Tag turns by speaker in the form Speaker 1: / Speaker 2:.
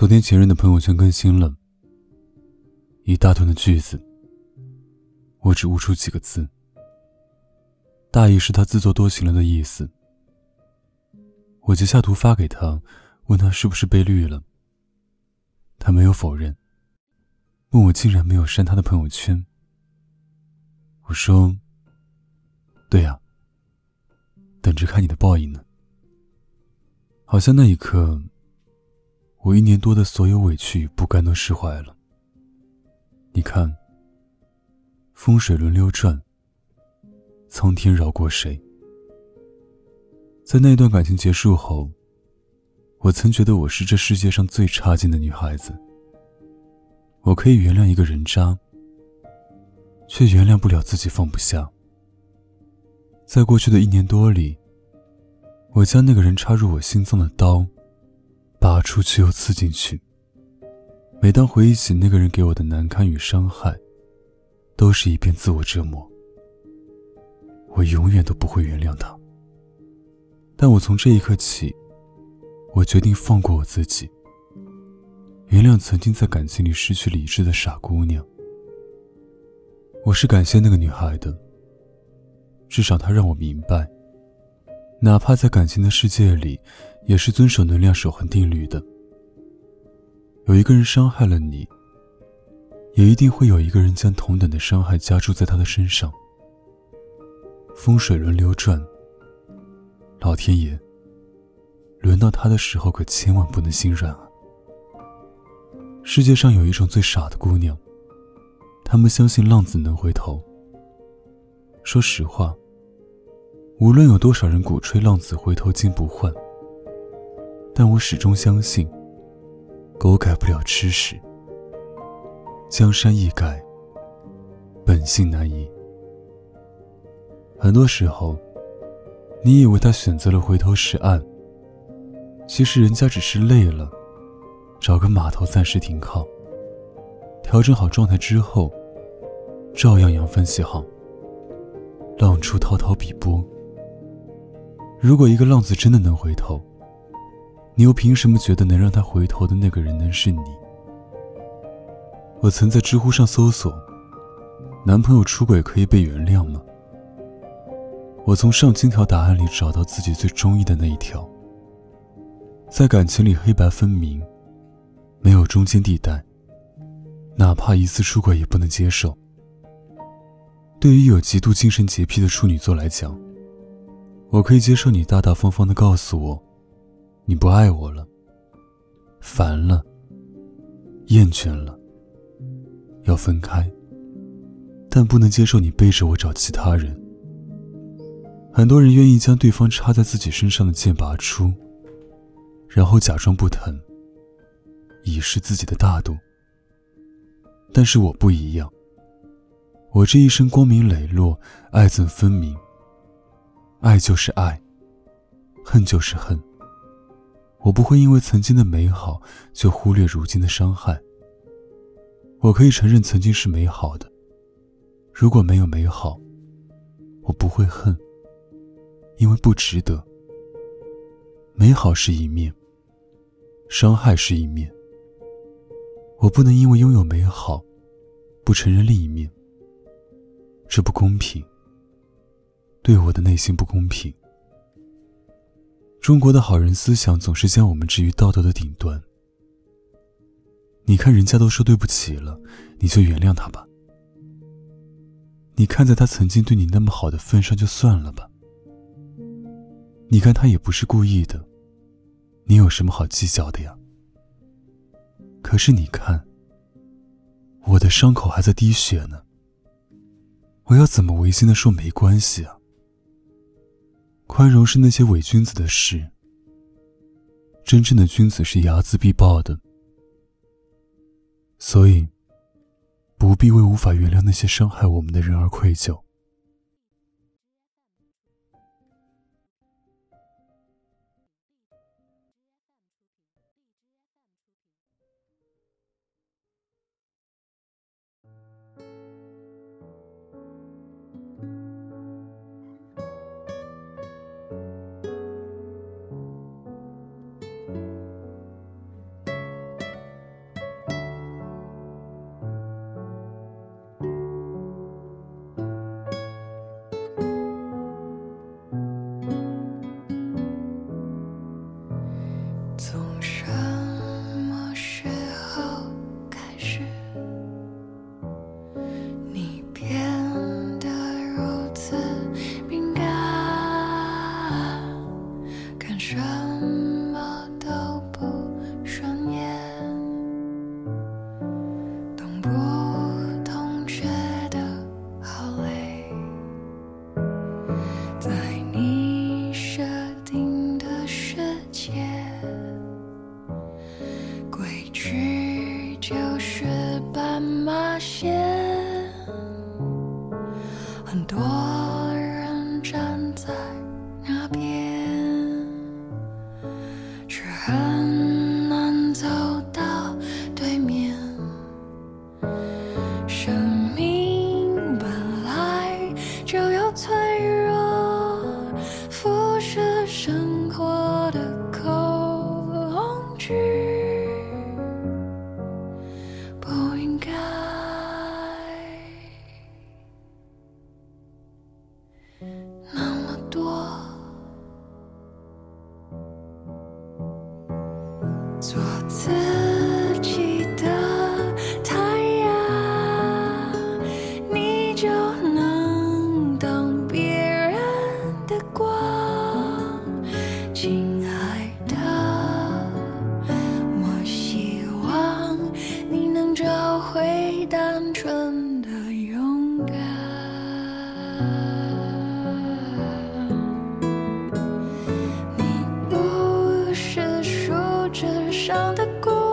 Speaker 1: 昨天前任的朋友圈更新了一大段的句子，我只悟出几个字，大意是他自作多情了的意思。我截下图发给他，问他是不是被绿了，他没有否认。问我竟然没有删他的朋友圈。我说：“对呀，等着看你的报应呢。”好像那一刻，我一年多的所有委屈与不甘都释怀了。你看，风水轮流转，苍天饶过谁？在那段感情结束后，我曾觉得我是这世界上最差劲的女孩子。我可以原谅一个人渣，却原谅不了自己放不下。在过去的一年多里，我将那个人插入我心脏的刀，拔出去又刺进去。每当回忆起那个人给我的难堪与伤害，都是一遍自我折磨。我永远都不会原谅他。但我从这一刻起，我决定放过我自己。原谅曾经在感情里失去理智的傻姑娘。我是感谢那个女孩的，至少她让我明白，哪怕在感情的世界里，也是遵守能量守恒定律的。有一个人伤害了你，也一定会有一个人将同等的伤害加注在他的身上。风水轮流转，老天爷，轮到他的时候，可千万不能心软啊！世界上有一种最傻的姑娘，她们相信浪子能回头。说实话，无论有多少人鼓吹浪子回头金不换，但我始终相信，狗改不了吃屎，江山易改，本性难移。很多时候，你以为他选择了回头是岸，其实人家只是累了。找个码头暂时停靠，调整好状态之后，照样扬帆起航。浪出滔滔碧波。如果一个浪子真的能回头，你又凭什么觉得能让他回头的那个人能是你？我曾在知乎上搜索：“男朋友出轨可以被原谅吗？”我从上千条答案里找到自己最中意的那一条。在感情里，黑白分明。没有中间地带，哪怕一次出轨也不能接受。对于有极度精神洁癖的处女座来讲，我可以接受你大大方方的告诉我，你不爱我了，烦了，厌倦了，要分开。但不能接受你背着我找其他人。很多人愿意将对方插在自己身上的剑拔出，然后假装不疼。以示自己的大度，但是我不一样。我这一生光明磊落，爱憎分明。爱就是爱，恨就是恨。我不会因为曾经的美好就忽略如今的伤害。我可以承认曾经是美好的，如果没有美好，我不会恨，因为不值得。美好是一面，伤害是一面。我不能因为拥有美好，不承认另一面。这不公平，对我的内心不公平。中国的好人思想总是将我们置于道德的顶端。你看人家都说对不起了，你就原谅他吧。你看在他曾经对你那么好的份上，就算了吧。你看他也不是故意的，你有什么好计较的呀？可是你看，我的伤口还在滴血呢。
Speaker 2: 我要怎么违心的说没关系啊？宽容是那些伪君子的事，真正的君子是睚眦必报的。所以，不必为无法原谅那些伤害我们的人而愧疚。
Speaker 3: 亲
Speaker 2: 爱的，我希望你能找回单纯的勇敢。你不
Speaker 3: 是树枝上的孤。